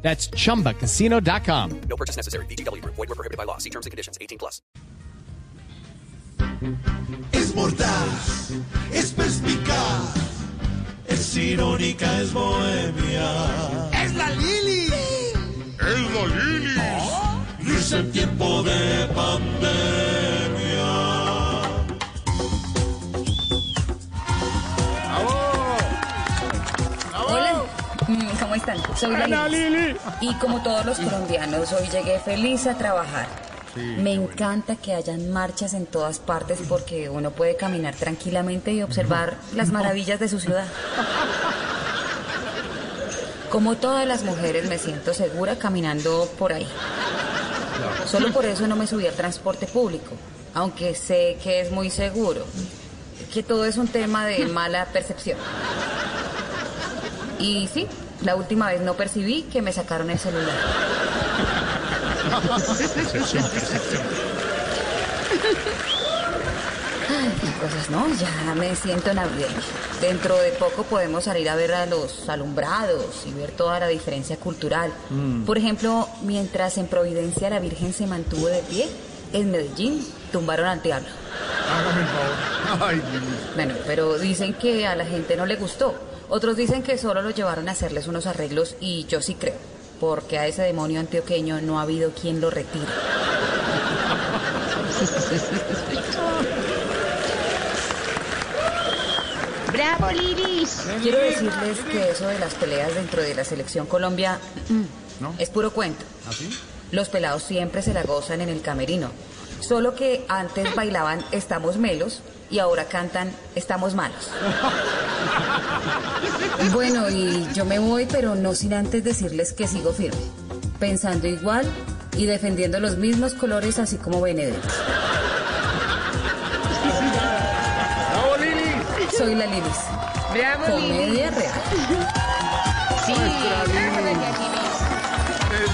That's chumbacasino.com. No purchase necessary. BGW. Void were prohibited by law. See terms and conditions. 18 plus. Es mordaz, es perspicaz, es irónica, es bohemia. ¡Es la Lili! ¡Es la Lili! Oh. Risa en tiempo de pandemia. ¿Cómo están? Soy la Lilis. Y como todos los colombianos, hoy llegué feliz a trabajar. Me encanta que hayan marchas en todas partes porque uno puede caminar tranquilamente y observar las maravillas de su ciudad. Como todas las mujeres me siento segura caminando por ahí. Solo por eso no me subí al transporte público, aunque sé que es muy seguro, que todo es un tema de mala percepción. Y sí, la última vez no percibí que me sacaron el celular. Ay, qué cosas, ¿no? Ya me siento navideña. Dentro de poco podemos salir a ver a los alumbrados y ver toda la diferencia cultural. Por ejemplo, mientras en Providencia la Virgen se mantuvo de pie, en Medellín tumbaron al diablo. Hágame el favor. Ay. Bueno, pero dicen que a la gente no le gustó. Otros dicen que solo lo llevaron a hacerles unos arreglos y yo sí creo, porque a ese demonio antioqueño no ha habido quien lo retire. ¡Bravo, Liris! Quiero decirles que eso de las peleas dentro de la selección Colombia mm, es puro cuento. Los pelados siempre se la gozan en el camerino. Solo que antes bailaban Estamos Melos y ahora cantan Estamos Malos. Bueno, y yo me voy, pero no sin antes decirles que sigo firme, pensando igual y defendiendo los mismos colores, así como Benedetto. ¡Bravo, Lili! Soy la Lilis. ¡Bravo, Comedia real. Sí,